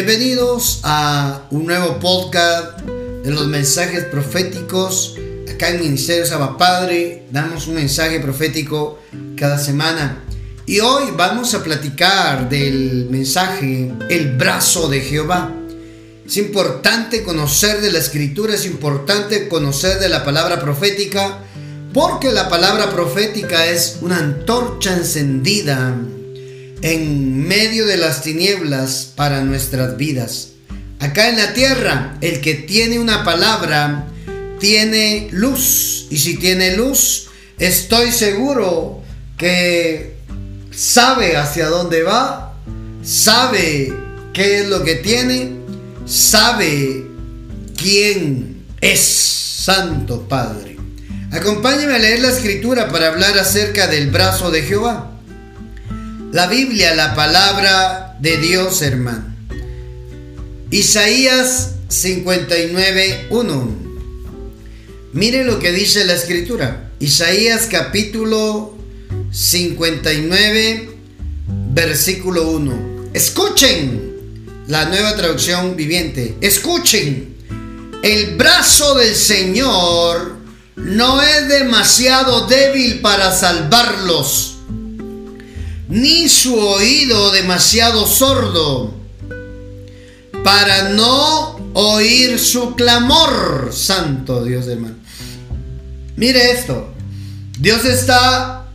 Bienvenidos a un nuevo podcast de los mensajes proféticos. Acá en Ministerio Saba Padre damos un mensaje profético cada semana. Y hoy vamos a platicar del mensaje El brazo de Jehová. Es importante conocer de la escritura, es importante conocer de la palabra profética, porque la palabra profética es una antorcha encendida en medio de las tinieblas para nuestras vidas. Acá en la tierra, el que tiene una palabra tiene luz. Y si tiene luz, estoy seguro que sabe hacia dónde va, sabe qué es lo que tiene, sabe quién es Santo Padre. Acompáñeme a leer la escritura para hablar acerca del brazo de Jehová. La Biblia, la palabra de Dios, hermano. Isaías 59.1. Mire lo que dice la escritura. Isaías capítulo 59, versículo 1. Escuchen la nueva traducción viviente. Escuchen. El brazo del Señor no es demasiado débil para salvarlos ni su oído demasiado sordo para no oír su clamor. Santo Dios hermano. Mire esto. Dios está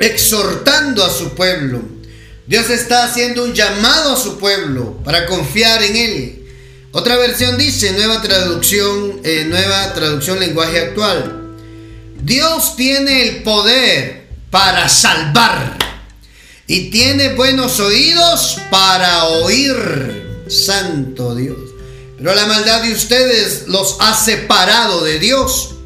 exhortando a su pueblo. Dios está haciendo un llamado a su pueblo para confiar en Él. Otra versión dice, nueva traducción, eh, nueva traducción lenguaje actual. Dios tiene el poder para salvar. Y tiene buenos oídos para oír. Santo Dios. Pero la maldad de ustedes los ha separado de Dios.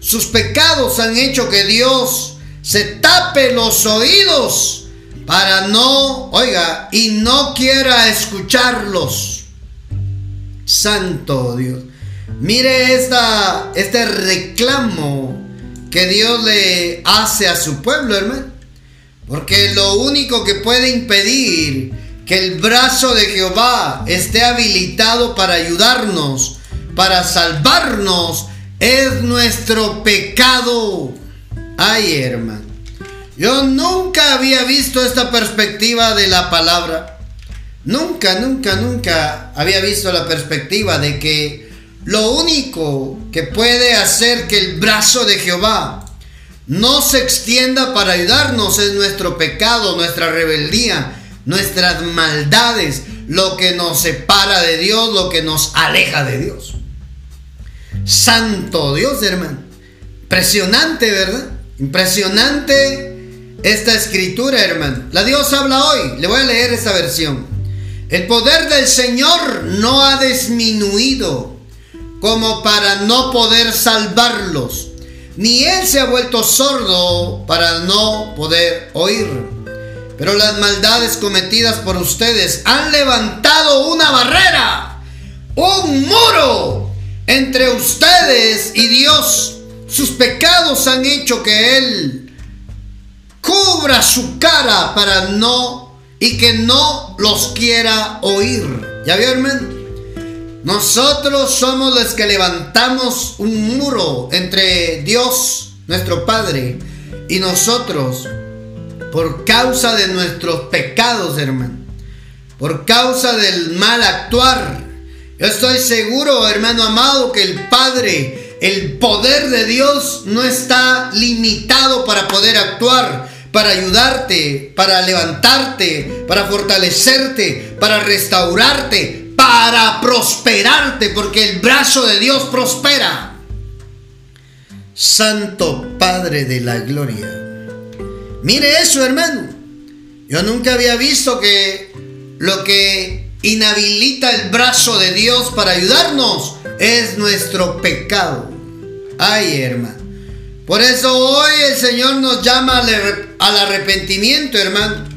Sus pecados han hecho que Dios se tape los oídos para no, oiga, y no quiera escucharlos. Santo Dios. Mire esta, este reclamo que Dios le hace a su pueblo, hermano. Porque lo único que puede impedir que el brazo de Jehová esté habilitado para ayudarnos, para salvarnos, es nuestro pecado. Ay, hermano. Yo nunca había visto esta perspectiva de la palabra. Nunca, nunca, nunca había visto la perspectiva de que lo único que puede hacer que el brazo de Jehová no se extienda para ayudarnos es nuestro pecado, nuestra rebeldía, nuestras maldades, lo que nos separa de Dios, lo que nos aleja de Dios. Santo Dios, hermano. Impresionante, ¿verdad? Impresionante esta escritura, hermano. La Dios habla hoy. Le voy a leer esta versión. El poder del Señor no ha disminuido como para no poder salvarlos, ni él se ha vuelto sordo para no poder oír. Pero las maldades cometidas por ustedes han levantado una barrera, un muro entre ustedes y Dios. Sus pecados han hecho que Él cubra su cara para no y que no los quiera oír. ¿Ya vio, hermano? Nosotros somos los que levantamos un muro entre Dios, nuestro Padre, y nosotros por causa de nuestros pecados, hermano. Por causa del mal actuar. Yo estoy seguro, hermano amado, que el Padre, el poder de Dios no está limitado para poder actuar, para ayudarte, para levantarte, para fortalecerte, para restaurarte, para prosperarte, porque el brazo de Dios prospera. Santo Padre de la Gloria. Mire eso, hermano. Yo nunca había visto que lo que inhabilita el brazo de Dios para ayudarnos es nuestro pecado. Ay, hermano. Por eso hoy el Señor nos llama al arrepentimiento, hermano.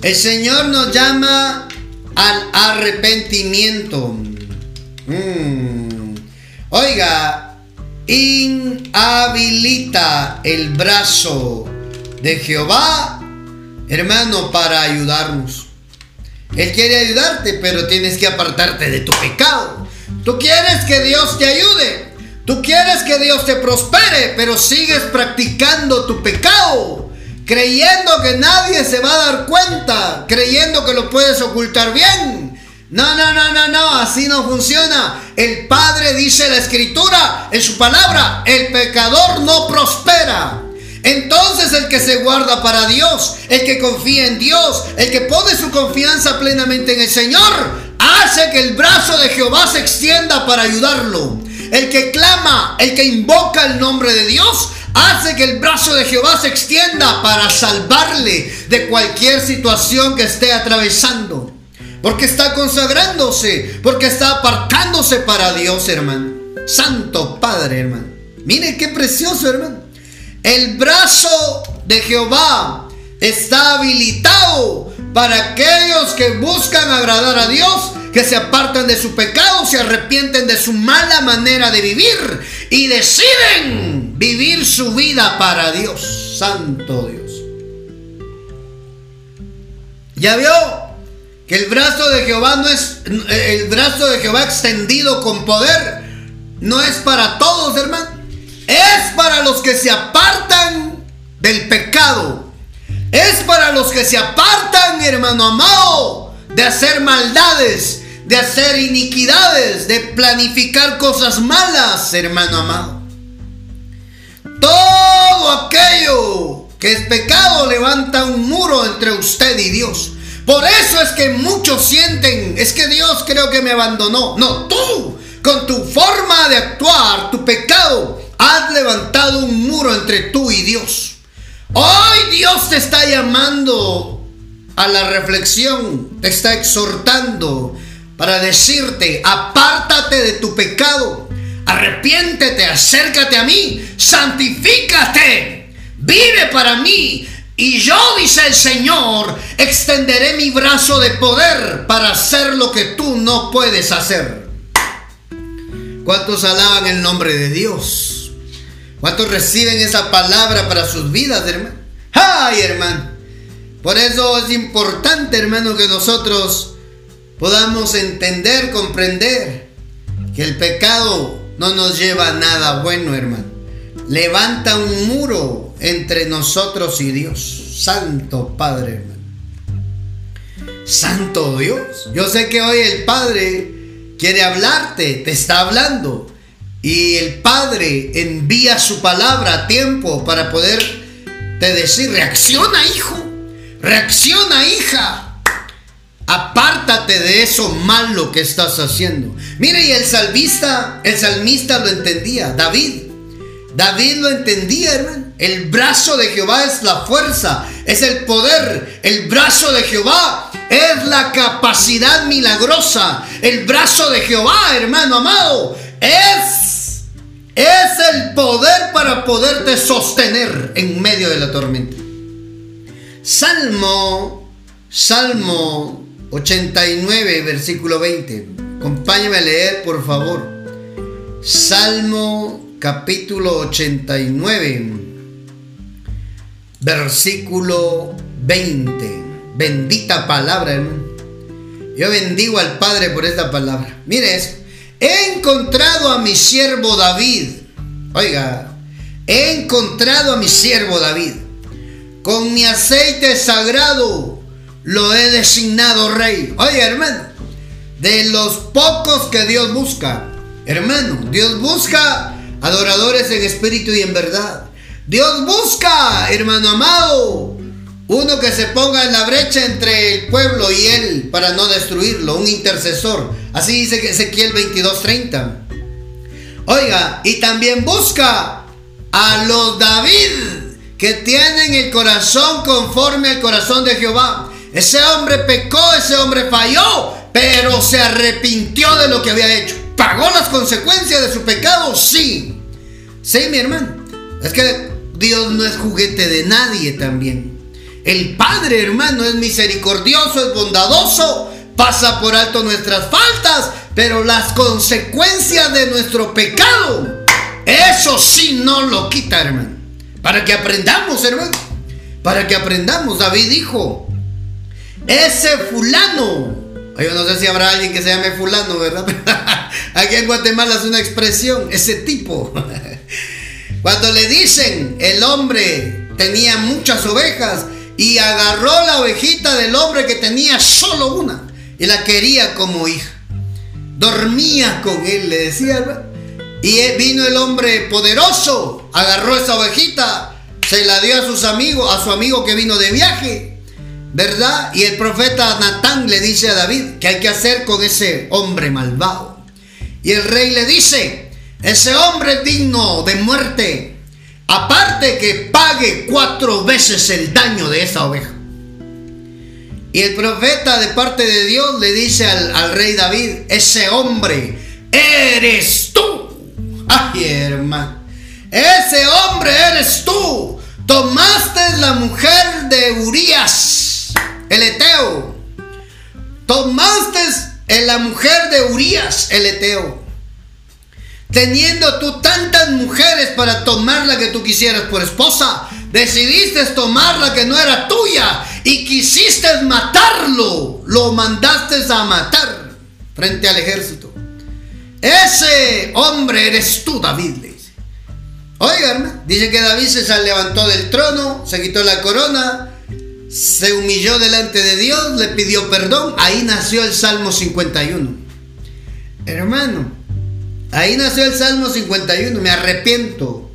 El Señor nos llama al arrepentimiento. Mm. Oiga, inhabilita el brazo de Jehová, hermano, para ayudarnos. Él quiere ayudarte, pero tienes que apartarte de tu pecado. Tú quieres que Dios te ayude. Tú quieres que Dios te prospere, pero sigues practicando tu pecado. Creyendo que nadie se va a dar cuenta. Creyendo que lo puedes ocultar bien. No, no, no, no, no, así no funciona. El Padre dice la escritura en su palabra, el pecador no prospera. Entonces el que se guarda para Dios, el que confía en Dios, el que pone su confianza plenamente en el Señor, hace que el brazo de Jehová se extienda para ayudarlo. El que clama, el que invoca el nombre de Dios, hace que el brazo de Jehová se extienda para salvarle de cualquier situación que esté atravesando. Porque está consagrándose, porque está apartándose para Dios, hermano. Santo Padre, hermano. Mire qué precioso, hermano. El brazo de Jehová está habilitado para aquellos que buscan agradar a Dios, que se apartan de su pecado, se arrepienten de su mala manera de vivir y deciden vivir su vida para Dios. Santo Dios. ¿Ya vio? Que el brazo de Jehová no es el brazo de Jehová extendido con poder no es para todos, hermano es para los que se apartan del pecado. Es para los que se apartan, hermano amado, de hacer maldades, de hacer iniquidades, de planificar cosas malas, hermano amado. Todo aquello que es pecado levanta un muro entre usted y Dios. Por eso es que muchos sienten, es que Dios creo que me abandonó. No, tú, con tu forma de actuar, tu pecado, Has levantado un muro entre tú y Dios. Hoy Dios te está llamando a la reflexión, te está exhortando para decirte, apártate de tu pecado, arrepiéntete, acércate a mí, santifícate, vive para mí. Y yo, dice el Señor, extenderé mi brazo de poder para hacer lo que tú no puedes hacer. ¿Cuántos alaban el nombre de Dios? ¿Cuántos reciben esa palabra para sus vidas, hermano? ¡Ay, hermano! Por eso es importante, hermano, que nosotros podamos entender, comprender que el pecado no nos lleva a nada bueno, hermano. Levanta un muro entre nosotros y Dios. Santo Padre, hermano. Santo Dios. Yo sé que hoy el Padre quiere hablarte, te está hablando. Y el Padre envía su palabra a tiempo para poder te decir, reacciona hijo, reacciona hija. Apártate de eso malo que estás haciendo. Mire, y el salvista, el salmista lo entendía, David. David lo entendía, hermano. El brazo de Jehová es la fuerza, es el poder. El brazo de Jehová es la capacidad milagrosa. El brazo de Jehová, hermano amado, es, es el poder para poderte sostener en medio de la tormenta. Salmo, Salmo 89, versículo 20. Acompáñame a leer, por favor. Salmo capítulo 89, versículo 20. Bendita palabra, hermano. Yo bendigo al Padre por esta palabra. Mire. He encontrado a mi siervo David. Oiga, he encontrado a mi siervo David. Con mi aceite sagrado lo he designado rey. Oiga, hermano, de los pocos que Dios busca. Hermano, Dios busca adoradores en espíritu y en verdad. Dios busca, hermano amado, uno que se ponga en la brecha entre el pueblo y él para no destruirlo, un intercesor. Así dice Ezequiel 22:30. Oiga, y también busca a los David que tienen el corazón conforme al corazón de Jehová. Ese hombre pecó, ese hombre falló, pero se arrepintió de lo que había hecho. ¿Pagó las consecuencias de su pecado? Sí. Sí, mi hermano. Es que Dios no es juguete de nadie también. El Padre, hermano, es misericordioso, es bondadoso, pasa por alto nuestras faltas, pero las consecuencias de nuestro pecado, eso sí no lo quita, hermano. Para que aprendamos, hermano. Para que aprendamos, David dijo, ese fulano, yo no sé si habrá alguien que se llame fulano, ¿verdad? Aquí en Guatemala es una expresión, ese tipo. Cuando le dicen, el hombre tenía muchas ovejas y agarró la ovejita del hombre que tenía solo una y la quería como hija. Dormía con él, le decía, y vino el hombre poderoso, agarró esa ovejita, se la dio a sus amigos, a su amigo que vino de viaje, ¿verdad? Y el profeta Natán le dice a David que hay que hacer con ese hombre malvado. Y el rey le dice, ese hombre digno de muerte, aparte que pague cuatro veces el daño de esa oveja. Y el profeta de parte de Dios le dice al, al rey David, ese hombre eres tú. Ay, hermano. Ese hombre eres tú. Tomaste la mujer de Urias, el Eteo. Tomaste la mujer de Urias, el Eteo. Teniendo tú tantas mujeres para tomar la que tú quisieras por esposa, decidiste tomar la que no era tuya y quisiste matarlo. Lo mandaste a matar frente al ejército. Ese hombre eres tú, David. Oigan, dice que David se levantó del trono, se quitó la corona, se humilló delante de Dios, le pidió perdón. Ahí nació el Salmo 51. Hermano, ahí nació el Salmo 51. Me arrepiento.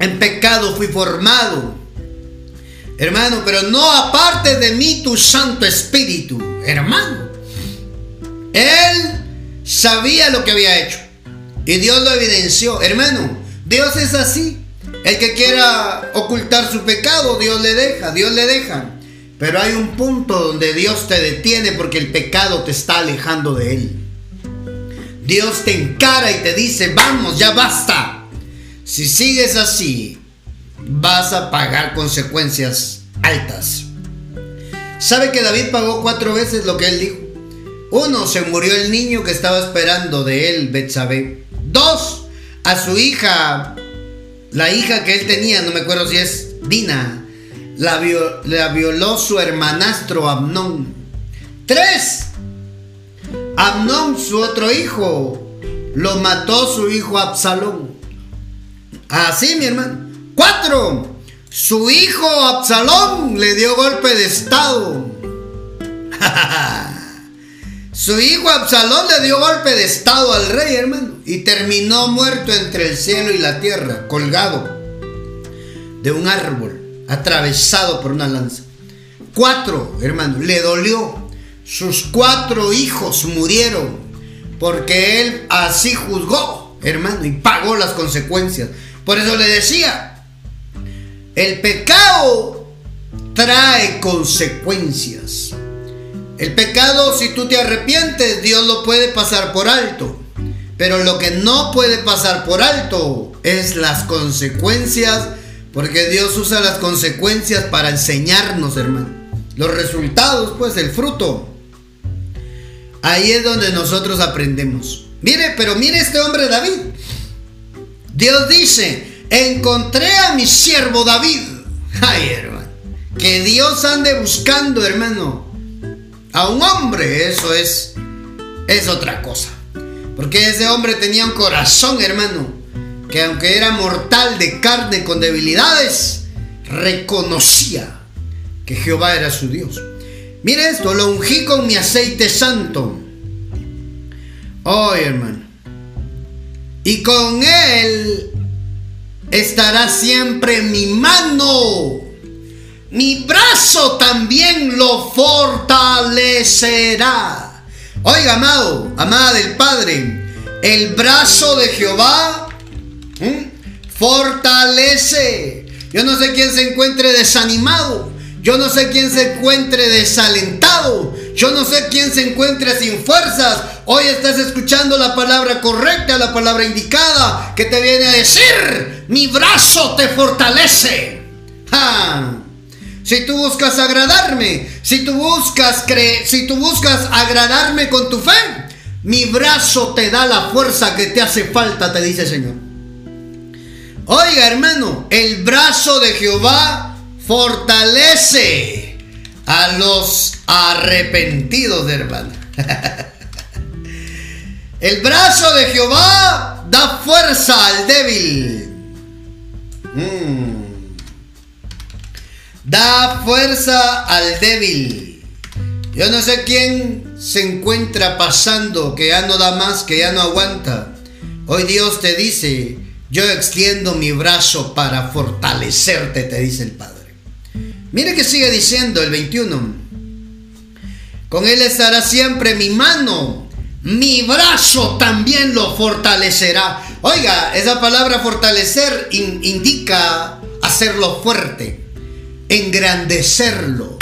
En pecado fui formado. Hermano, pero no aparte de mí tu Santo Espíritu. Hermano. Él sabía lo que había hecho. Y Dios lo evidenció. Hermano, Dios es así. El que quiera ocultar su pecado, Dios le deja, Dios le deja. Pero hay un punto donde Dios te detiene porque el pecado te está alejando de Él. Dios te encara y te dice, vamos, ya basta. Si sigues así, vas a pagar consecuencias altas. ¿Sabe que David pagó cuatro veces lo que él dijo? Uno, se murió el niño que estaba esperando de él, Betsabé. Dos, a su hija, la hija que él tenía, no me acuerdo si es Dina, la, violó su hermanastro Amnón. Tres, Amnón, su otro hijo, lo mató su hijo Absalón. Así, mi hermano. Cuatro, su hijo Absalón le dio golpe de estado. Su hijo Absalón le dio golpe de estado al rey, hermano, y terminó muerto entre el cielo y la tierra, colgado de un árbol, atravesado por una lanza. Cuatro, hermano, le dolió. Sus cuatro hijos murieron porque él así juzgó, hermano, y pagó las consecuencias. Por eso le decía, el pecado trae consecuencias. El pecado, si tú te arrepientes, Dios lo puede pasar por alto. Pero lo que no puede pasar por alto es las consecuencias, porque Dios usa las consecuencias para enseñarnos, hermano. Los resultados, pues, el fruto. Ahí es donde nosotros aprendemos. Mire, pero mire este hombre David. Dios dice, encontré a mi siervo David. Ay, hermano. Que Dios ande buscando, hermano a un hombre, eso es, es otra cosa. Porque ese hombre tenía un corazón, hermano, que aunque era mortal de carne con debilidades, reconocía que Jehová era su Dios. Mire esto, lo ungí con mi aceite santo. Oh, hermano. Y con él estará siempre mi mano mi brazo también lo fortalecerá. Oiga, amado, amada del Padre, el brazo de Jehová fortalece. Yo no sé quién se encuentre desanimado. Yo no sé quién se encuentre desalentado. Yo no sé quién se encuentre sin fuerzas. Hoy estás escuchando la palabra correcta, la palabra indicada, que te viene a decir, mi brazo te fortalece. ¡Ja! Si tú buscas agradarme, si tú buscas creer, si tú buscas agradarme con tu fe, mi brazo te da la fuerza que te hace falta, te dice el Señor. Oiga, hermano, el brazo de Jehová fortalece a los arrepentidos, hermano. El brazo de Jehová da fuerza al débil. Mm. Da fuerza al débil. Yo no sé quién se encuentra pasando, que ya no da más, que ya no aguanta. Hoy Dios te dice, yo extiendo mi brazo para fortalecerte, te dice el Padre. Mire que sigue diciendo el 21. Con Él estará siempre mi mano, mi brazo también lo fortalecerá. Oiga, esa palabra fortalecer indica hacerlo fuerte, engrandecerlo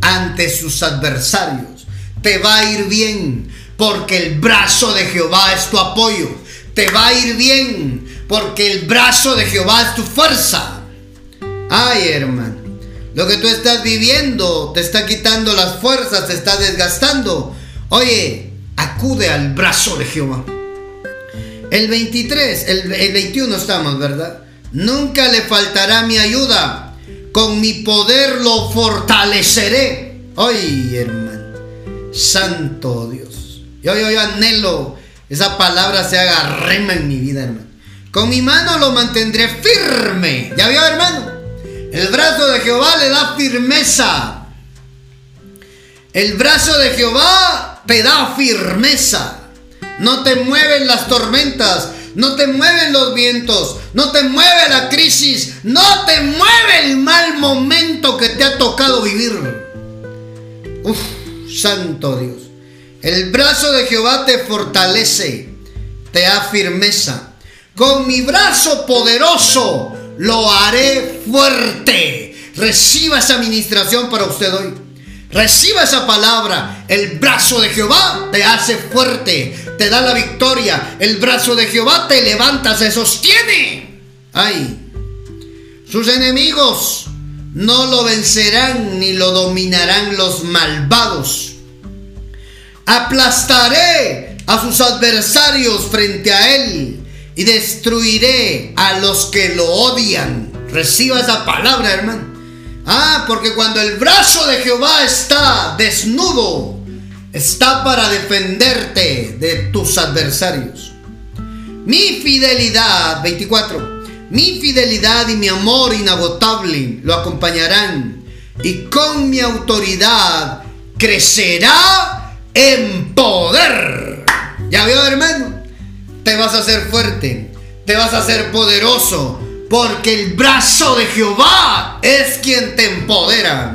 ante sus adversarios. Te va a ir bien porque el brazo de Jehová es tu apoyo. Te va a ir bien porque el brazo de Jehová es tu fuerza. Ay, hermano, lo que tú estás viviendo te está quitando las fuerzas, te está desgastando. Oye, acude al brazo de Jehová. El 23, el, 21 estamos, ¿verdad? Nunca le faltará mi ayuda. Con mi poder lo fortaleceré. Oye, hermano, santo Dios. Yo, yo, yo anhelo esa palabra se haga rema en mi vida, hermano. Con mi mano lo mantendré firme. ¿Ya vio, hermano? El brazo de Jehová le da firmeza. El brazo de Jehová te da firmeza. No te mueven las tormentas, no te mueven los vientos, no te mueve la crisis, no te mueve el mal momento que te ha tocado vivir. Uf, santo Dios. El brazo de Jehová te fortalece, te da firmeza. Con mi brazo poderoso lo haré fuerte. Reciba esa administración para usted hoy. Reciba esa palabra. El brazo de Jehová te hace fuerte, te da la victoria. El brazo de Jehová te levanta, se sostiene. Ay, sus enemigos no lo vencerán ni lo dominarán los malvados. Aplastaré a sus adversarios frente a él y destruiré a los que lo odian. Reciba esa palabra, hermano. Ah, porque cuando el brazo de Jehová está desnudo, está para defenderte de tus adversarios. Mi fidelidad, 24, mi fidelidad y mi amor inagotable lo acompañarán y con mi autoridad crecerá en poder. ¿Ya vio, hermano? te vas a hacer fuerte, te vas a hacer poderoso, porque el brazo de Jehová es quien te empodera.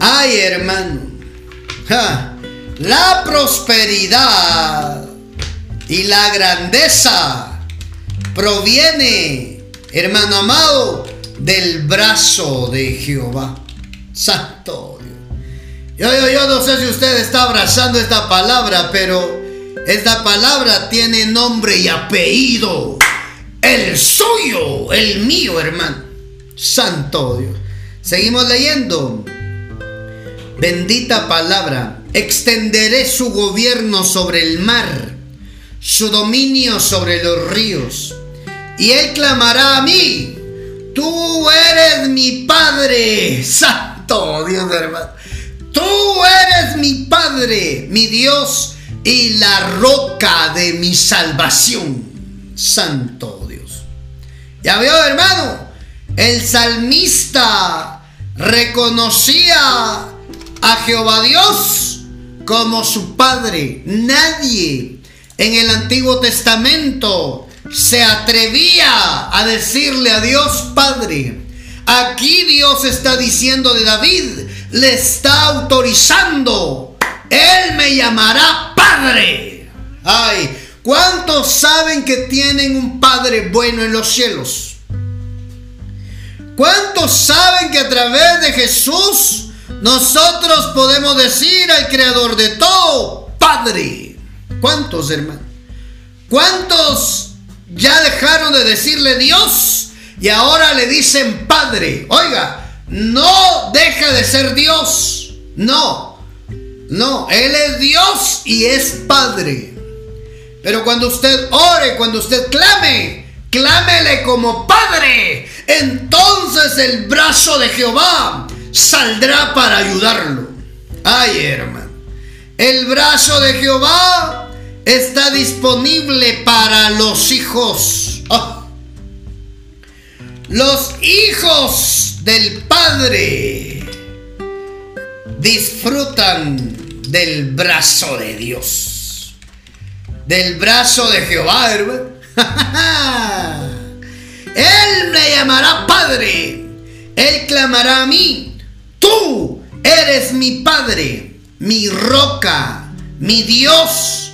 Ay, hermano, la prosperidad y la grandeza proviene, hermano amado, del brazo de Jehová. Santo Yo, yo, yo no sé si usted está abrazando esta palabra, pero esta palabra tiene nombre y apellido. El suyo, el mío, hermano. Santo Dios. Seguimos leyendo. Bendita palabra. Extenderé su gobierno sobre el mar, su dominio sobre los ríos. Y él clamará a mí. Tú eres mi Padre. Santo Dios, hermano. Tú eres mi Padre, mi Dios y la roca de mi salvación. Santo. Ya veo, hermano, el salmista reconocía a Jehová Dios como su Padre. Nadie en el Antiguo Testamento se atrevía a decirle a Dios Padre. Aquí Dios está diciendo de David, le está autorizando. Él me llamará Padre. Ay, ¿cuántos saben que tienen un Padre bueno en los cielos? ¿Cuántos saben que a través de Jesús nosotros podemos decir al Creador de todo, Padre? ¿Cuántos, hermanos? ¿Cuántos ya dejaron de decirle Dios y ahora le dicen Padre? Oiga, no deja de ser Dios. No, no, Él es Dios y es Padre. Pero cuando usted ore, cuando usted clame, clámele como Padre. Entonces el brazo de Jehová saldrá para ayudarlo. Ay, hermano. El brazo de Jehová está disponible para los hijos. Ah. Los hijos del Padre disfrutan del brazo de Dios. Del brazo de Jehová, hermano. Él me llamará Padre. Él clamará a mí. Tú eres mi Padre, mi roca, mi Dios,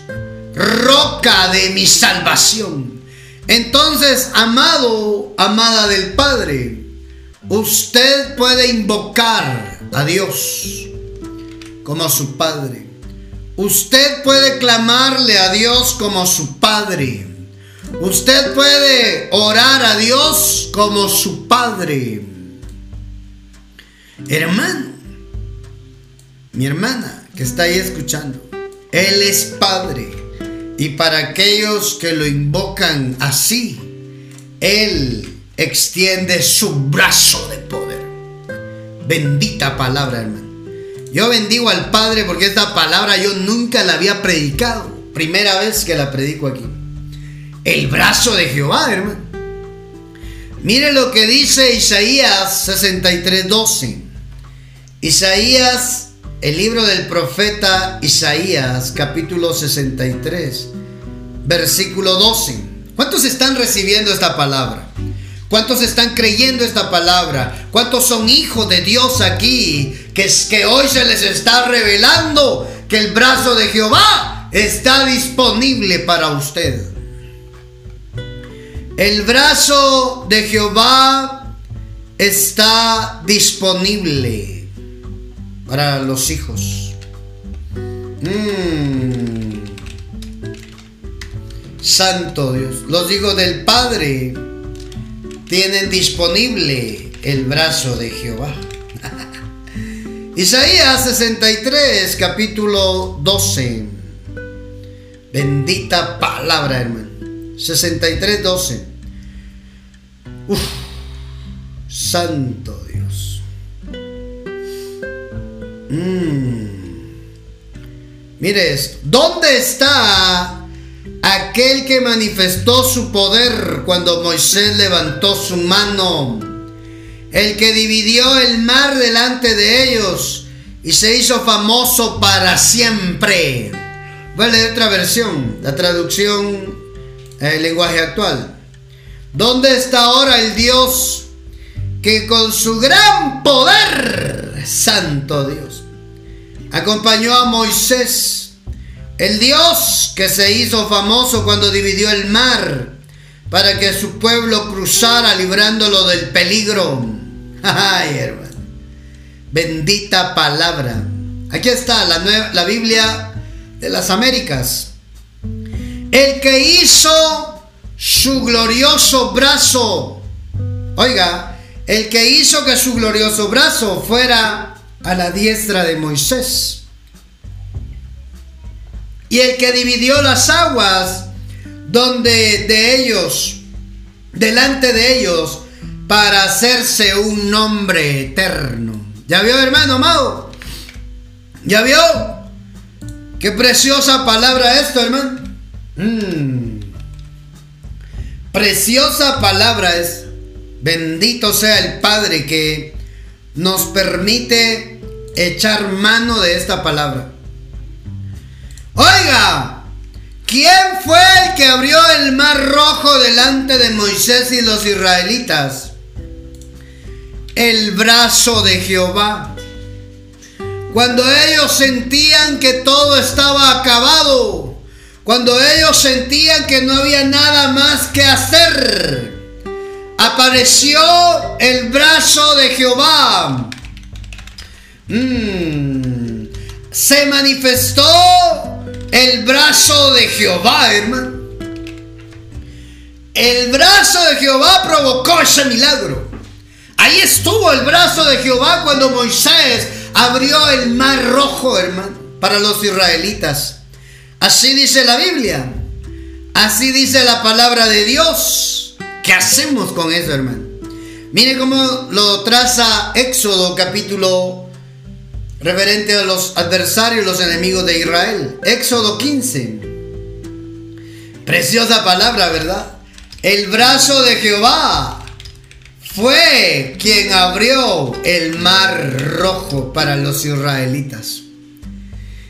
roca de mi salvación. Entonces, amado, amada del Padre, usted puede invocar a Dios como su Padre. Usted puede clamarle a Dios como su Padre. Usted puede orar a Dios como su Padre. Hermano, mi hermana que está ahí escuchando, Él es Padre. Y para aquellos que lo invocan así, Él extiende su brazo de poder. Bendita palabra, hermano. Yo bendigo al Padre porque esta palabra yo nunca la había predicado. Primera vez que la predico aquí. El brazo de Jehová, hermano. Mire lo que dice Isaías 63:12. Isaías, el libro del profeta Isaías, capítulo 63, versículo 12. ¿Cuántos están recibiendo esta palabra? ¿Cuántos están creyendo esta palabra? ¿Cuántos son hijos de Dios aquí? Que, es que hoy se les está revelando que el brazo de Jehová está disponible para usted. El brazo de Jehová está disponible para los hijos. Mm. Santo Dios. Los hijos del Padre tienen disponible el brazo de Jehová. Isaías 63, capítulo 12. Bendita palabra, hermano. 63, 12. Uf, santo Dios. Mm. Mire ¿Dónde está aquel que manifestó su poder cuando Moisés levantó su mano, el que dividió el mar delante de ellos y se hizo famoso para siempre. Voy a leer otra versión, la traducción el lenguaje actual. ¿Dónde está ahora el Dios que con su gran poder, santo Dios, acompañó a Moisés? El Dios que se hizo famoso cuando dividió el mar para que su pueblo cruzara librándolo del peligro. Ay, hermano. Bendita palabra. Aquí está la, la Biblia de las Américas. El que hizo su glorioso brazo. Oiga, el que hizo que su glorioso brazo fuera a la diestra de Moisés y el que dividió las aguas donde de ellos, delante de ellos, para hacerse un nombre eterno. ¿Ya vio, hermano amado? ¿Ya vio? Qué preciosa palabra esto, hermano. Mm. Preciosa palabra es. Bendito sea el Padre que nos permite echar mano de esta palabra. Oiga, ¿quién fue el que abrió el mar rojo delante de Moisés y los israelitas? El brazo de Jehová. Cuando ellos sentían que todo estaba acabado, cuando ellos sentían que no había nada más que hacer, apareció el brazo de Jehová. Mm. Se manifestó el brazo de Jehová, hermano. El brazo de Jehová provocó ese milagro. Ahí estuvo el brazo de Jehová cuando Moisés abrió el mar rojo, hermano, para los israelitas. Así dice la Biblia. Así dice la palabra de Dios. ¿Qué hacemos con eso, hermano? Mire cómo lo traza Éxodo capítulo referente a los adversarios, los enemigos de Israel. Éxodo 15. Preciosa palabra, ¿verdad? El brazo de Jehová fue quien abrió el mar rojo para los israelitas.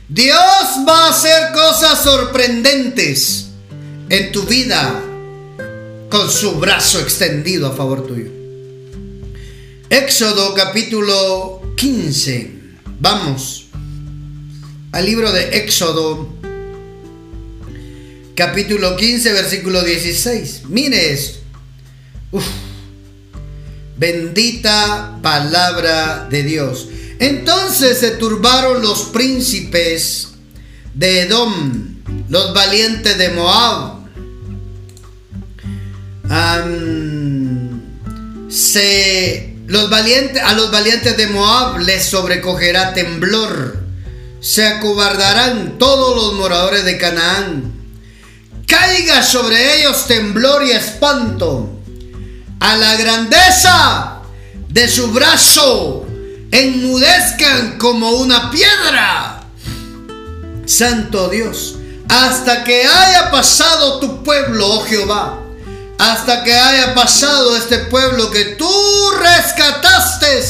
Dios va a hacer cosas sorprendentes en tu vida con su brazo extendido a favor tuyo. Éxodo capítulo 15. Vamos al libro de Éxodo capítulo 15 versículo 16. Mire esto. Bendita palabra de Dios. Entonces se turbaron los príncipes de Edom, los valientes de Moab. se, los valientes, a los valientes de Moab les sobrecogerá temblor. Se acobardarán todos los moradores de Canaán. Caiga sobre ellos temblor y espanto. A la grandeza de su brazo enmudezcan como una piedra. Santo Dios, hasta que haya pasado tu pueblo, oh Jehová, hasta que haya pasado este pueblo que tú rescataste,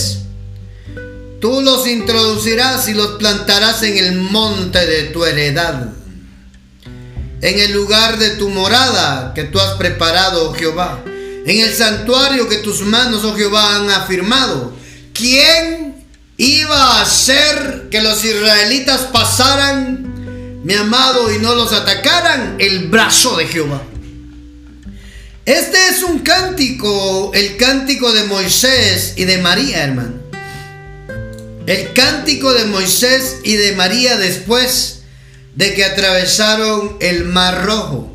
tú los introducirás y los plantarás en el monte de tu heredad, en el lugar de tu morada que tú has preparado, oh Jehová, en el santuario que tus manos, oh Jehová, han afirmado. ¿Quién iba a hacer que los israelitas pasaran, mi amado, y no los atacaran, el brazo de Jehová. Este es un cántico, el cántico de Moisés y de María, hermano. El cántico de Moisés y de María después de que atravesaron el mar rojo.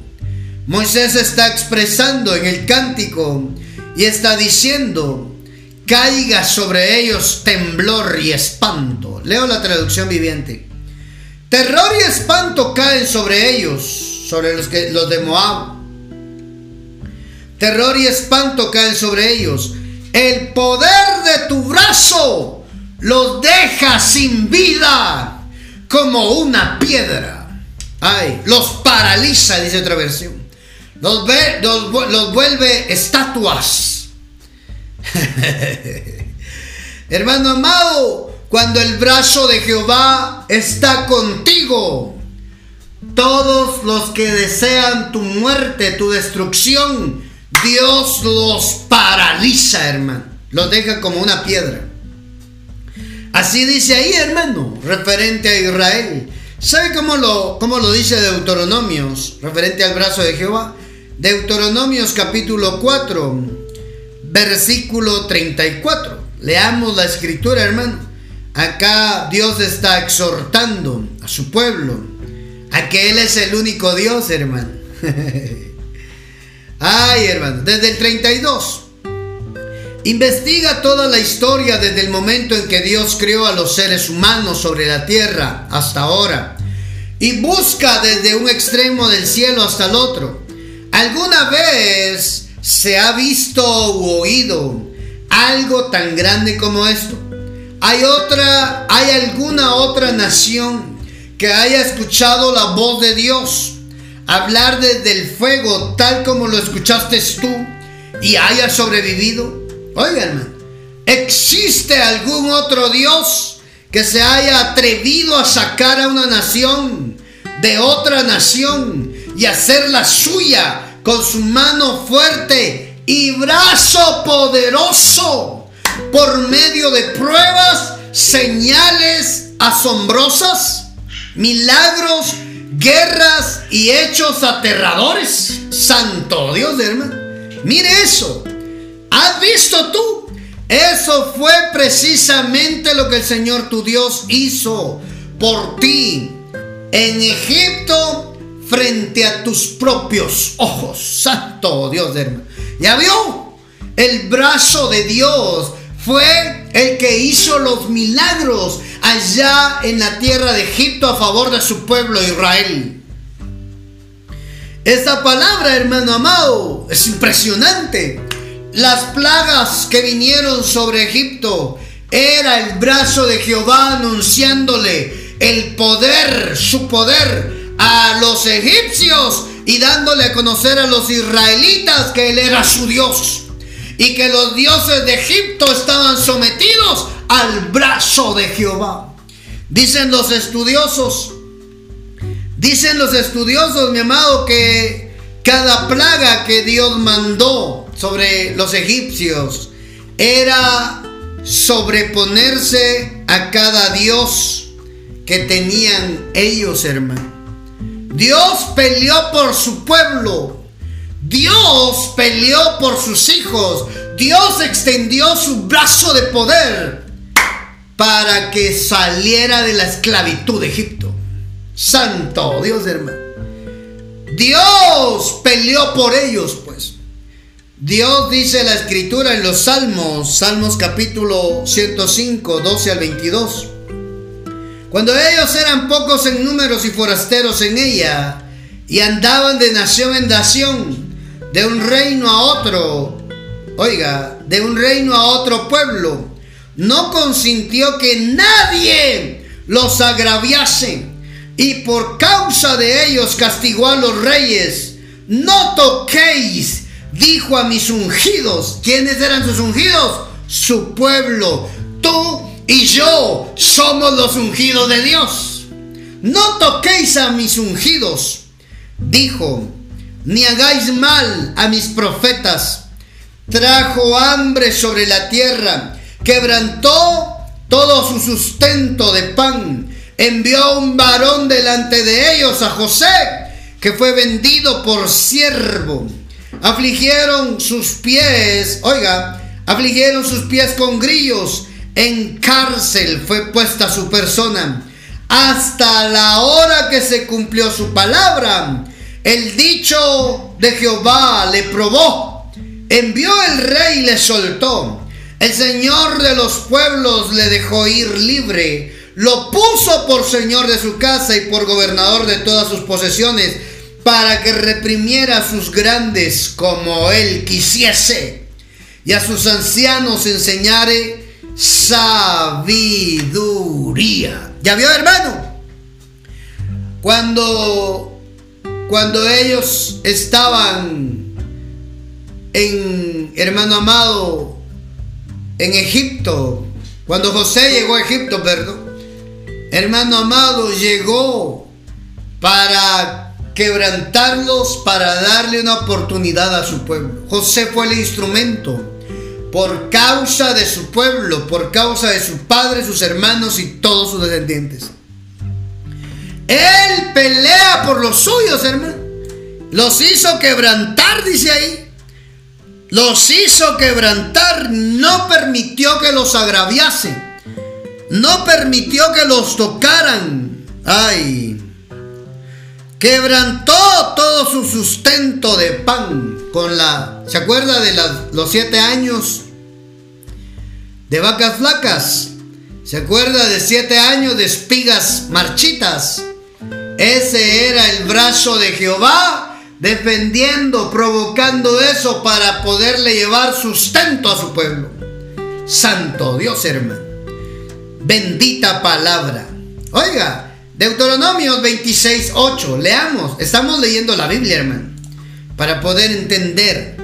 Moisés está expresando en el cántico y está diciendo, caiga sobre ellos temblor y espanto. Leo la traducción viviente. Terror y espanto caen sobre ellos, sobre los, que, los de Moab. Terror y espanto caen sobre ellos. El poder de tu brazo los deja sin vida como una piedra. Ay, los paraliza, dice otra versión. Los, los vuelve estatuas Hermano amado, cuando el brazo de Jehová está contigo, todos los que desean tu muerte, tu destrucción, Dios los paraliza, hermano. Los deja como una piedra. Así dice ahí, hermano, referente a Israel. ¿Sabe cómo lo, cómo lo dice Deuteronomios, referente al brazo de Jehová? Deuteronomios capítulo 4, versículo 34. Leamos la escritura, hermano. Acá Dios está exhortando a su pueblo a que Él es el único Dios, hermano. Ay, hermano, desde el 32. Investiga toda la historia desde el momento en que Dios creó a los seres humanos sobre la tierra hasta ahora. Y busca desde un extremo del cielo hasta el otro. ¿Alguna vez se ha visto u oído algo tan grande como esto? ¿Hay otra, hay alguna otra nación que haya escuchado la voz de Dios hablar desde el fuego tal como lo escuchaste tú y haya sobrevivido? Oigan, ¿existe algún otro Dios que se haya atrevido a sacar a una nación de otra nación y hacerla suya con su mano fuerte y brazo poderoso por medio de pruebas, señales asombrosas, milagros, guerras y hechos aterradores. Santo Dios, hermano. Mire eso. ¿Has visto tú? Eso fue precisamente lo que el Señor tu Dios hizo por ti en Egipto frente a tus propios ojos. Santo Dios, hermano. ¿Ya vio? El brazo de Dios fue el que hizo los milagros allá en la tierra de Egipto a favor de su pueblo Israel. Esta palabra, hermano amado, es impresionante. las plagas que vinieron sobre Egipto era el brazo de Jehová anunciándole el poder, su poder a los egipcios y dándole a conocer a los israelitas que él era su Dios y que los dioses de Egipto estaban sometidos al brazo de Jehová. Dicen los estudiosos, dicen los estudiosos, mi amado, que cada plaga que Dios mandó sobre los egipcios era sobreponerse a cada dios que tenían ellos, hermano. Dios peleó por su pueblo. Dios peleó por sus hijos. Dios extendió su brazo de poder para que saliera de la esclavitud de Egipto. Santo Dios, hermano. Dios peleó por ellos, pues. Dios dice la escritura en los Salmos, Salmos capítulo 105, 12 al 22. Cuando ellos eran pocos en números y forasteros en ella, y andaban de nación en nación, de un reino a otro, oiga, de un reino a otro pueblo, no consintió que nadie los agraviase, y por causa de ellos castigó a los reyes. No toquéis, dijo a mis ungidos. ¿Quiénes eran sus ungidos? Su pueblo. Tú y yo somos los ungidos de Dios. No toquéis a mis ungidos, dijo, ni hagáis mal a mis profetas. Trajo hambre sobre la tierra, quebrantó todo su sustento de pan, envió un varón delante de ellos a José, que fue vendido por siervo. Afligieron sus pies, oiga, afligieron sus pies con grillos en cárcel fue puesta su persona hasta la hora que se cumplió su palabra. El dicho de Jehová le probó. Envió el rey y le soltó. El Señor de los pueblos le dejó ir libre. Lo puso por señor de su casa y por gobernador de todas sus posesiones para que reprimiera a sus grandes como él quisiese y a sus ancianos enseñare sabiduría. ¿Ya vio, hermano? Cuando, cuando ellos estaban en, hermano amado, en Egipto, cuando José llegó a Egipto, perdón, hermano amado, llegó para quebrantarlos, para darle una oportunidad a su pueblo. José fue el instrumento por causa de su pueblo, por causa de su padre, sus hermanos y todos sus descendientes. Él pelea por los suyos, hermano. Los hizo quebrantar, dice ahí. Los hizo quebrantar, no permitió que los agraviase. No permitió que los tocaran. Ay. Quebrantó todo su sustento de pan con la... ¿Se acuerda de los siete años de vacas flacas? ¿Se acuerda de siete años de espigas marchitas? Ese era el brazo de Jehová defendiendo, provocando eso para poderle llevar sustento a su pueblo. Santo Dios, hermano. Bendita palabra. Oiga, Deuteronomio 26, 8. Leamos. Estamos leyendo la Biblia, hermano para poder entender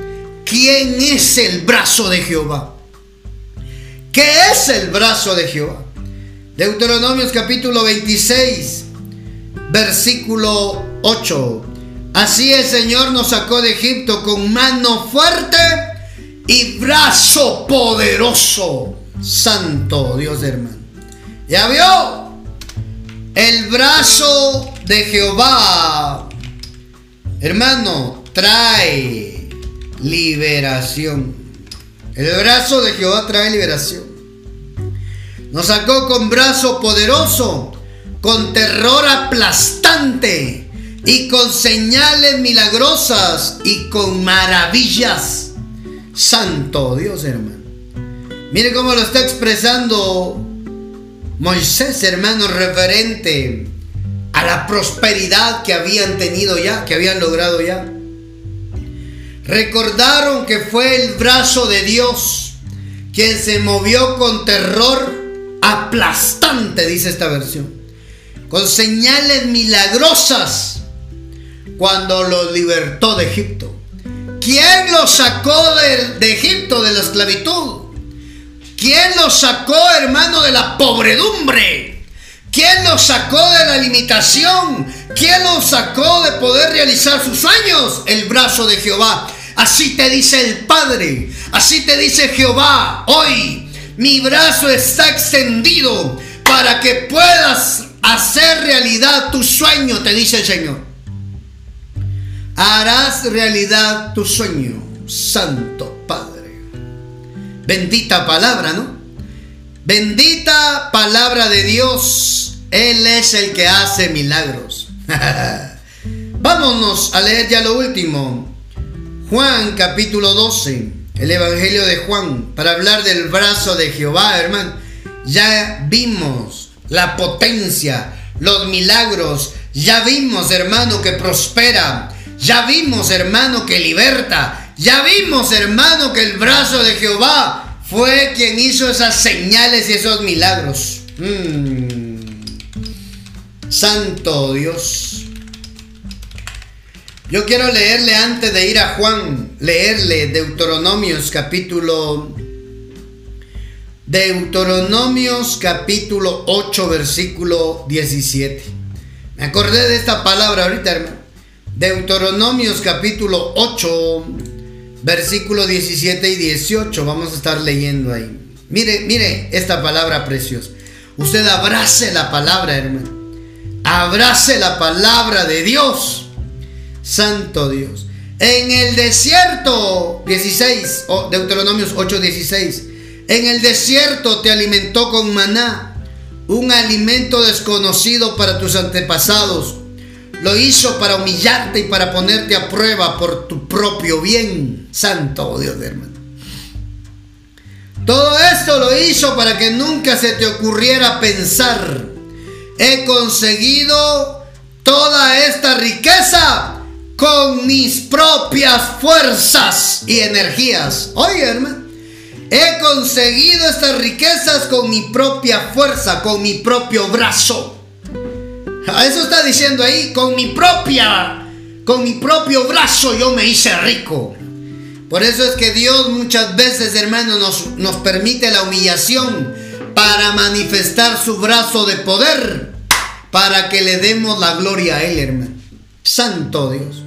quién es el brazo de Jehová. ¿Qué es el brazo de Jehová? Deuteronomios capítulo 26, versículo 8. Así el Señor nos sacó de Egipto con mano fuerte y brazo poderoso. Santo Dios hermano. ¿Ya vio? El brazo de Jehová. Hermano, trae liberación. El brazo de Jehová trae liberación. Nos sacó con brazo poderoso, con terror aplastante y con señales milagrosas y con maravillas. Santo Dios, hermano. Mire cómo lo está expresando Moisés, hermano, referente a la prosperidad que habían tenido ya, que habían logrado ya. Recordaron que fue el brazo de Dios quien se movió con terror aplastante, dice esta versión, con señales milagrosas cuando los libertó de Egipto. ¿Quién los sacó de, Egipto, de la esclavitud? ¿Quién los sacó, hermano, de la pobredumbre? ¿Quién los sacó de la limitación? ¿Quién los sacó de poder realizar sus sueños? El brazo de Jehová. Así te dice el Padre. Así te dice Jehová. Hoy mi brazo está extendido para que puedas hacer realidad tu sueño, te dice el Señor. Harás realidad tu sueño, Santo Padre. Bendita palabra, ¿no? Bendita palabra de Dios. Él es el que hace milagros. Vámonos a leer ya lo último. Juan capítulo 12, el Evangelio de Juan, para hablar del brazo de Jehová, hermano. Ya vimos la potencia, los milagros, ya vimos, hermano, que prospera, ya vimos, hermano, que liberta, ya vimos, hermano, que el brazo de Jehová fue quien hizo esas señales y esos milagros. Mm. Santo Dios. Yo quiero leerle antes de ir a Juan, leerle Deuteronomios capítulo Deuteronomios capítulo 8 versículo 17. Me acordé de esta palabra ahorita, hermano. Deuteronomios capítulo 8 versículo 17 y 18. Vamos a estar leyendo ahí. Mire, mire esta palabra preciosa. Usted abrace la palabra, hermano. Abrace la palabra de Dios. Santo Dios. En el desierto, 16, Deuteronomios 8, 16. En el desierto te alimentó con maná, un alimento desconocido para tus antepasados. Lo hizo para humillarte y para ponerte a prueba por tu propio bien. Santo Dios, hermano. Todo esto lo hizo para que nunca se te ocurriera pensar, he conseguido toda esta riqueza con mis propias fuerzas y energías. Oye, hermano, he conseguido estas riquezas con mi propia fuerza, con mi propio brazo. Eso está diciendo ahí, con mi propia, con mi propio brazo yo me hice rico. Por eso es que Dios muchas veces, hermano, nos, nos permite la humillación para manifestar su brazo de poder, para que le demos la gloria a Él, hermano. Santo Dios.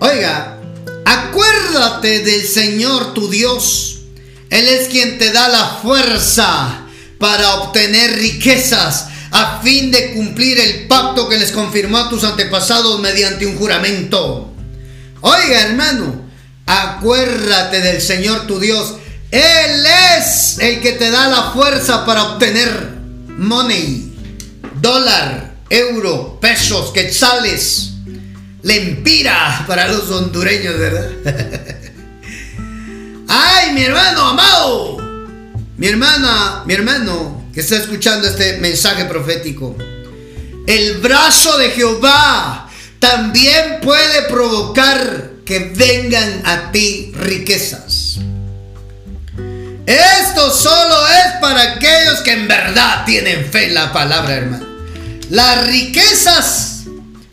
Oiga, acuérdate del Señor tu Dios. Él es quien te da la fuerza para obtener riquezas a fin de cumplir el pacto que les confirmó a tus antepasados mediante un juramento. Oiga, hermano, acuérdate del Señor tu Dios. Él es el que te da la fuerza para obtener money, dólar, euro, pesos, quetzales lempira para los hondureños, ¿verdad? ¡Ay, mi hermano amado! Mi hermana, mi hermano que está escuchando este mensaje profético. El brazo de Jehová también puede provocar que vengan a ti riquezas. Esto solo es para aquellos que en verdad tienen fe en la palabra, hermano. Las riquezas,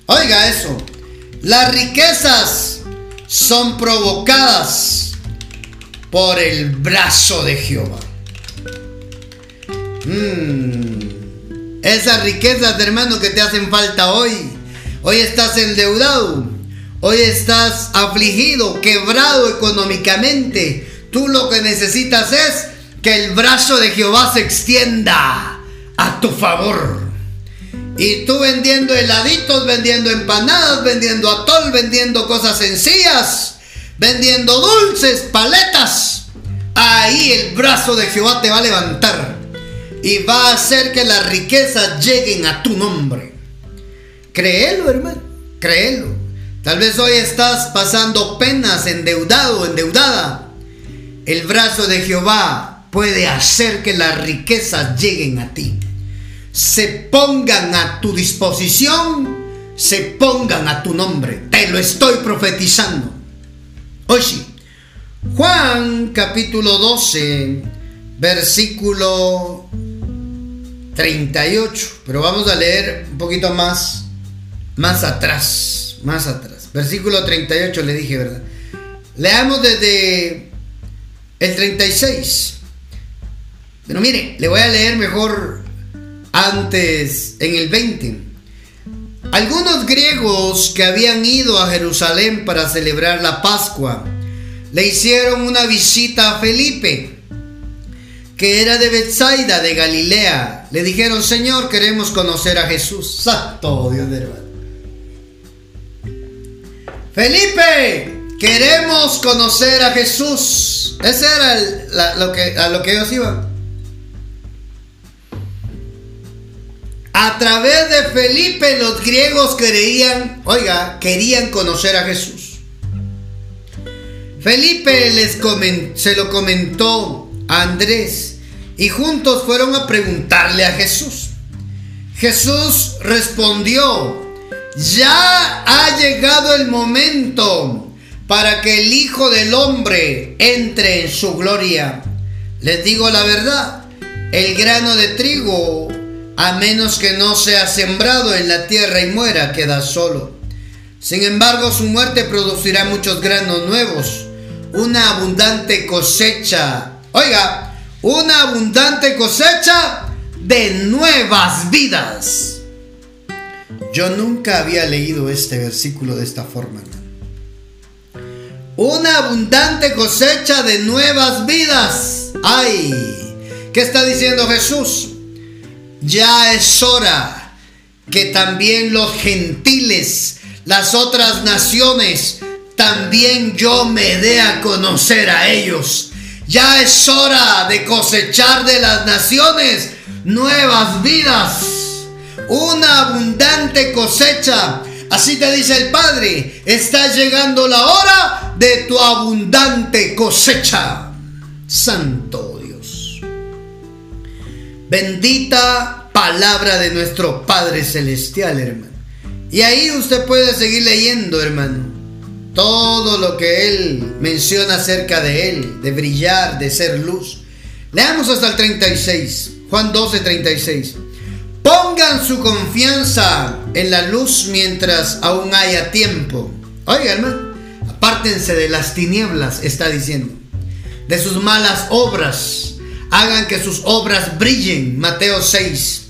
oiga eso, las riquezas son provocadas por el brazo de Jehová. Mm. Esas riquezas, hermano, que te hacen falta hoy. Hoy estás endeudado. Hoy estás afligido, quebrado económicamente. Tú lo que necesitas es que el brazo de Jehová se extienda a tu favor. Y tú vendiendo heladitos, vendiendo empanadas, vendiendo atol, vendiendo cosas sencillas, vendiendo dulces, paletas. Ahí el brazo de Jehová te va a levantar y va a hacer que las riquezas lleguen a tu nombre. Créelo, hermano, créelo. Tal vez hoy estás pasando penas, endeudado, endeudada. El brazo de Jehová puede hacer que las riquezas lleguen a ti se pongan a tu disposición, se pongan a tu nombre. Te lo estoy profetizando. Sí. Juan capítulo 12, versículo 38. Pero vamos a leer un poquito más, más atrás, más atrás. Versículo 38 le dije, ¿verdad? Leamos desde el 36. Pero mire, le voy a leer mejor antes en el 20. Algunos griegos que habían ido a Jerusalén para celebrar la Pascua le hicieron una visita a Felipe, que era de Bethsaida, de Galilea. Le dijeron, Señor, queremos conocer a Jesús. Santo Dios de hermano. Felipe, queremos conocer a Jesús. Ese era lo que, a lo que ellos iban. A través de Felipe los griegos creían, oiga, querían conocer a Jesús. Felipe les se lo comentó a Andrés y juntos fueron a preguntarle a Jesús. Jesús respondió, ya ha llegado el momento para que el Hijo del Hombre entre en su gloria. Les digo la verdad, el grano de trigo a menos que no sea sembrado en la tierra y muera, queda solo. Sin embargo, su muerte producirá muchos granos nuevos, una abundante cosecha. Oiga, una abundante cosecha de nuevas vidas. Yo nunca había leído este versículo de esta forma. Una abundante cosecha de nuevas vidas. ¡Ay! ¿Qué está diciendo Jesús? ya es hora que también los gentiles, las otras naciones, también yo me dé a conocer a ellos. Ya es hora de cosechar de las naciones nuevas vidas, una abundante cosecha. Así te dice el Padre, está llegando la hora de tu abundante cosecha. Santo Bendita palabra de nuestro Padre Celestial, hermano. Y ahí usted puede seguir leyendo, hermano. Todo lo que Él menciona acerca de Él, de brillar, de ser luz. Leamos hasta el 36, Juan 12, 36. Pongan su confianza en la luz mientras aún haya tiempo. Oiga, hermano, apártense de las tinieblas, está diciendo. De sus malas obras hagan que sus obras brillen. Mateo 6,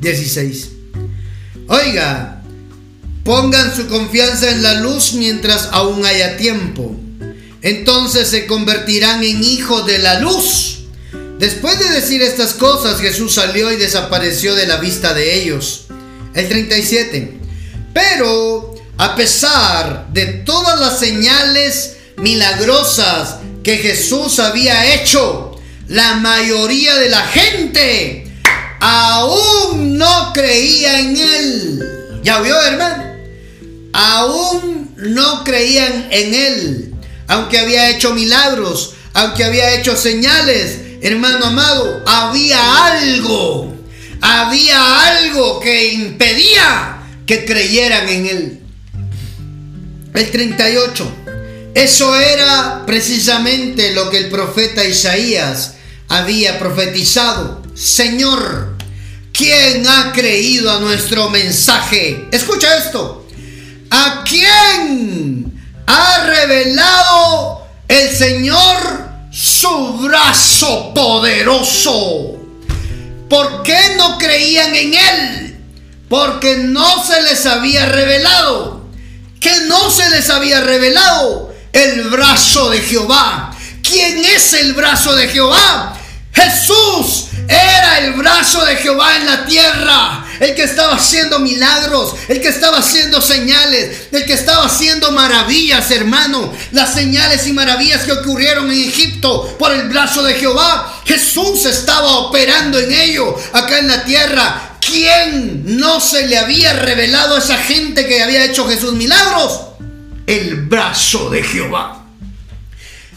16. Oiga, pongan su confianza en la luz mientras aún haya tiempo. Entonces se convertirán en hijos de la luz. Después de decir estas cosas, Jesús salió y desapareció de la vista de ellos. El 37. Pero, a pesar de todas las señales milagrosas que Jesús había hecho, la mayoría de la gente aún no creía en él. ¿Ya vio, hermano? Aún no creían en él. Aunque había hecho milagros, aunque había hecho señales, hermano amado, había algo. Había algo que impedía que creyeran en él. El 38. Eso era precisamente lo que el profeta Isaías había profetizado. Señor, ¿quién ha creído a nuestro mensaje? Escucha esto. ¿A quién ha revelado el Señor su brazo poderoso? ¿Por qué no creían en Él? Porque no se les había revelado. Que no se les había revelado el brazo de Jehová. ¿Quién es el brazo de Jehová? Jesús era el brazo de Jehová en la tierra. El que estaba haciendo milagros, el que estaba haciendo señales, el que estaba haciendo maravillas, hermano. Las señales y maravillas que ocurrieron en Egipto por el brazo de Jehová. Jesús estaba operando en ello acá en la tierra. ¿Quién no se le había revelado a esa gente que había hecho Jesús milagros? el brazo de Jehová.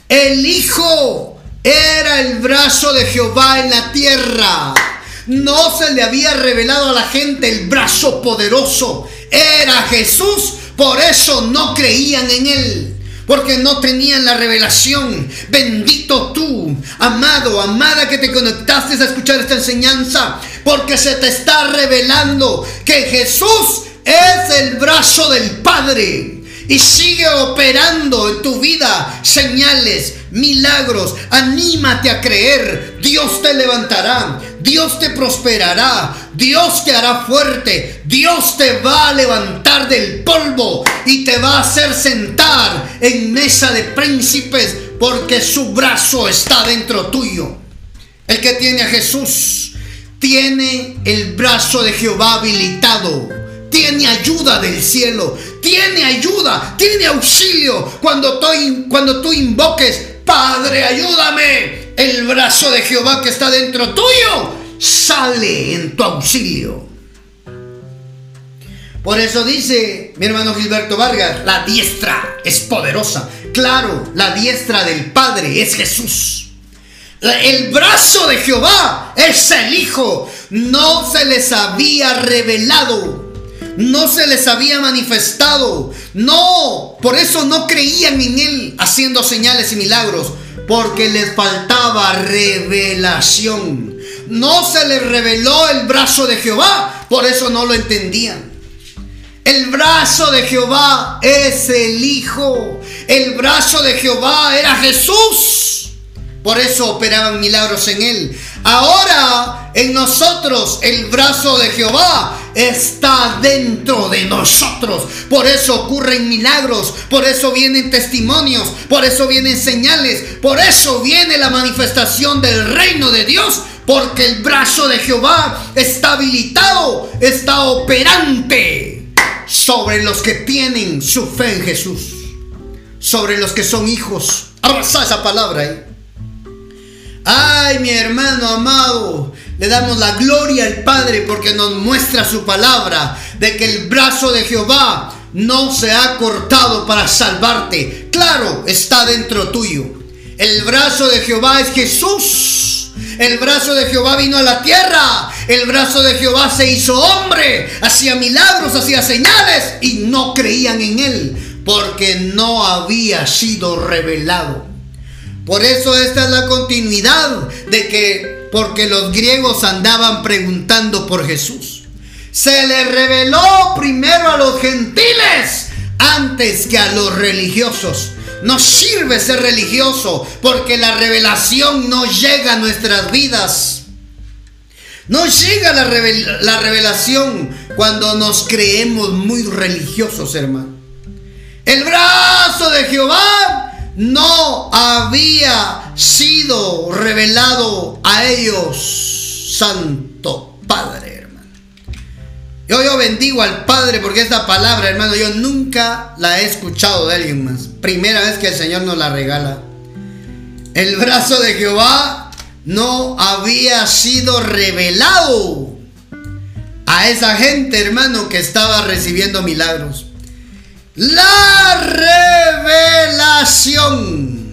El Hijo era el brazo de Jehová en la tierra. No se le había revelado a la gente el brazo poderoso. Era Jesús. Por eso no creían en él. porque no tenían la revelación. Bendito tú, amado, amada que te conectaste a escuchar esta enseñanza, porque se te está revelando que Jesús es el brazo del Padre y sigue operando en tu vida señales, milagros. Anímate a creer. Dios te levantará. Dios te prosperará. Dios te hará fuerte. Dios te va a levantar del polvo y te va a hacer sentar en mesa de príncipes porque su brazo está dentro tuyo. El que tiene a Jesús tiene el brazo de Jehová habilitado tiene ayuda del cielo, tiene ayuda, tiene auxilio. Cuando tú, cuando invoques, Padre, ayúdame, el brazo de Jehová que está dentro tuyo sale en tu auxilio. Por eso dice mi hermano Gilberto Vargas, la diestra es poderosa. Claro, la diestra del Padre es Jesús. El brazo de Jehová es el Hijo. No se les había revelado no se les había manifestado. No, por eso no creían en Él haciendo señales y milagros, porque les faltaba revelación. No se les reveló el brazo de Jehová, por eso no lo entendían. El brazo de Jehová es el Hijo. El brazo de Jehová era Jesús. Por eso operaban milagros en él. Ahora en nosotros el brazo de Jehová está dentro de nosotros. Por eso ocurren milagros, por eso vienen testimonios, por eso vienen señales, por eso viene la manifestación del reino de Dios. Porque el brazo de Jehová está habilitado, está operante sobre los que tienen su fe en Jesús, sobre los que son hijos. Arrasa esa palabra ahí. Ay, mi hermano amado, le damos la gloria al Padre porque nos muestra su palabra de que el brazo de Jehová no se ha cortado para salvarte. Claro, está dentro tuyo. El brazo de Jehová es Jesús. El brazo de Jehová vino a la tierra. El brazo de Jehová se hizo hombre. Hacía milagros, hacía señales y no creían en él porque no había sido revelado. Por eso esta es la continuidad de que porque los griegos andaban preguntando por Jesús. Se le reveló primero a los gentiles antes que a los religiosos. No sirve ser religioso porque la revelación no llega a nuestras vidas. No llega la, la revelación cuando nos creemos muy religiosos, hermano. El brazo de Jehová no había sido revelado a ellos, Santo Padre, hermano. Yo, bendigo al Padre porque esta palabra, hermano, yo nunca la he escuchado de alguien más. Primera vez que el Señor nos la regala. El brazo de Jehová no había sido revelado a esa gente, hermano, que estaba recibiendo milagros. La revelación.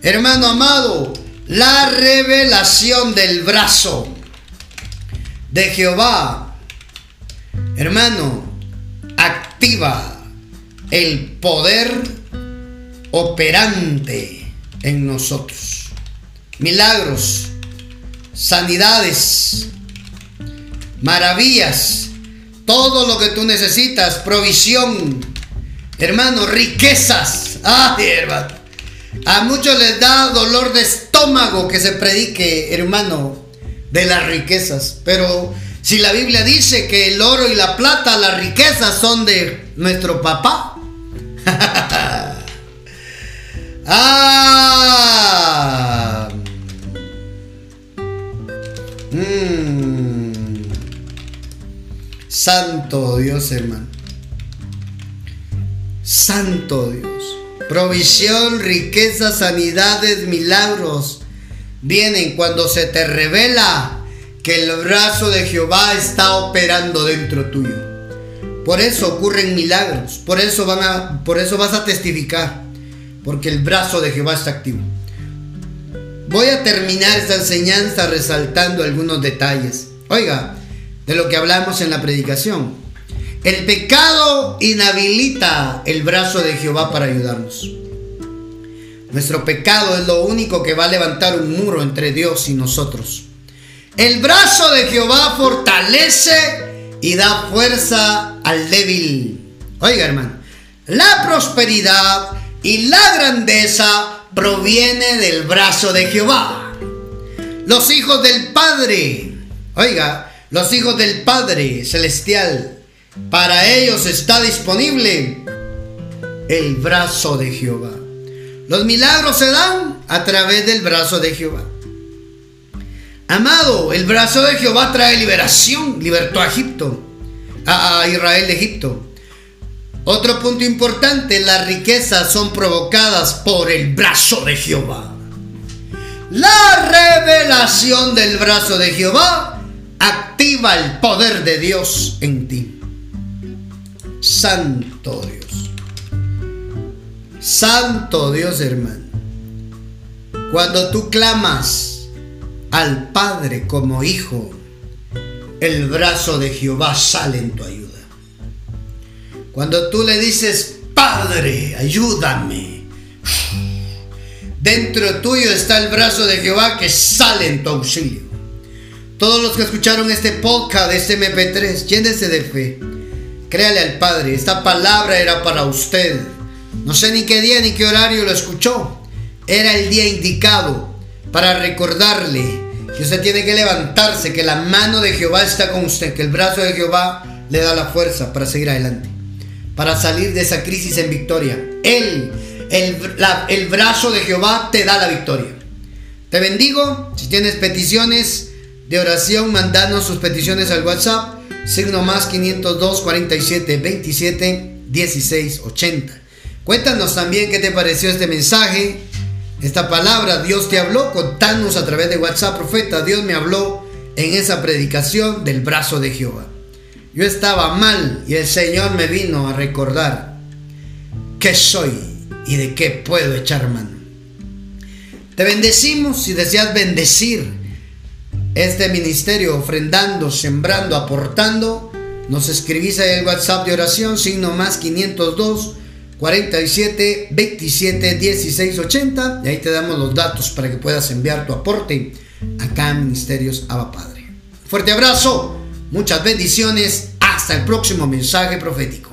Hermano amado, la revelación del brazo de Jehová. Hermano, activa el poder operante en nosotros. Milagros, sanidades, maravillas todo lo que tú necesitas, provisión, hermano, riquezas. Ah, hermano. A muchos les da dolor de estómago que se predique, hermano, de las riquezas. Pero si la Biblia dice que el oro y la plata, las riquezas son de nuestro papá. ah. Mmm. Santo Dios, hermano. Santo Dios. Provisión, riqueza, sanidades, milagros vienen cuando se te revela que el brazo de Jehová está operando dentro tuyo. Por eso ocurren milagros, por eso, van a, por eso vas a testificar, porque el brazo de Jehová está activo. Voy a terminar esta enseñanza resaltando algunos detalles. Oiga, de lo que hablamos en la predicación. El pecado inhabilita el brazo de Jehová para ayudarnos. Nuestro pecado es lo único que va a levantar un muro entre Dios y nosotros. El brazo de Jehová fortalece y da fuerza al débil. Oiga, hermano, la prosperidad y la grandeza proviene del brazo de Jehová. Los hijos del Padre, oiga, los hijos del Padre celestial, para ellos está disponible el brazo de Jehová. Los milagros se dan a través del brazo de Jehová. Amado, el brazo de Jehová trae liberación, libertó a Egipto, a, Israel de Egipto. Otro punto importante, las riquezas son provocadas por el brazo de Jehová. La revelación del brazo de Jehová activa el poder de Dios en ti. Santo Dios. Santo Dios hermano. Cuando tú clamas al Padre como hijo, el brazo de Jehová sale en tu ayuda. Cuando tú le dices, Padre, ayúdame, dentro tuyo está el brazo de Jehová que sale en tu auxilio. Todos los que escucharon este podcast, este MP3, llénese de fe. Créale al Padre, esta palabra era para usted. No sé ni qué día ni qué horario lo escuchó. Era el día indicado para recordarle que usted tiene que levantarse, que la mano de Jehová está con usted, que el brazo de Jehová le da la fuerza para seguir adelante, para salir de esa crisis en victoria. Él, el, el brazo de Jehová te da la victoria. Te bendigo. Si tienes peticiones de oración, mandanos sus peticiones al WhatsApp, signo más 502 47 27 16 80. Cuéntanos también qué te pareció este mensaje esta palabra Dios te habló, contanos a través de WhatsApp, profeta. Dios me habló en esa predicación del brazo de Jehová. Yo estaba mal y el Señor me vino a recordar qué soy y de qué puedo echar mano. Te bendecimos si deseas bendecir este ministerio ofrendando, sembrando, aportando. Nos escribís ahí el WhatsApp de oración, signo más 502 47 27 16 80 y ahí te damos los datos para que puedas enviar tu aporte acá en Ministerios Abba Padre. Fuerte abrazo, muchas bendiciones, hasta el próximo mensaje profético.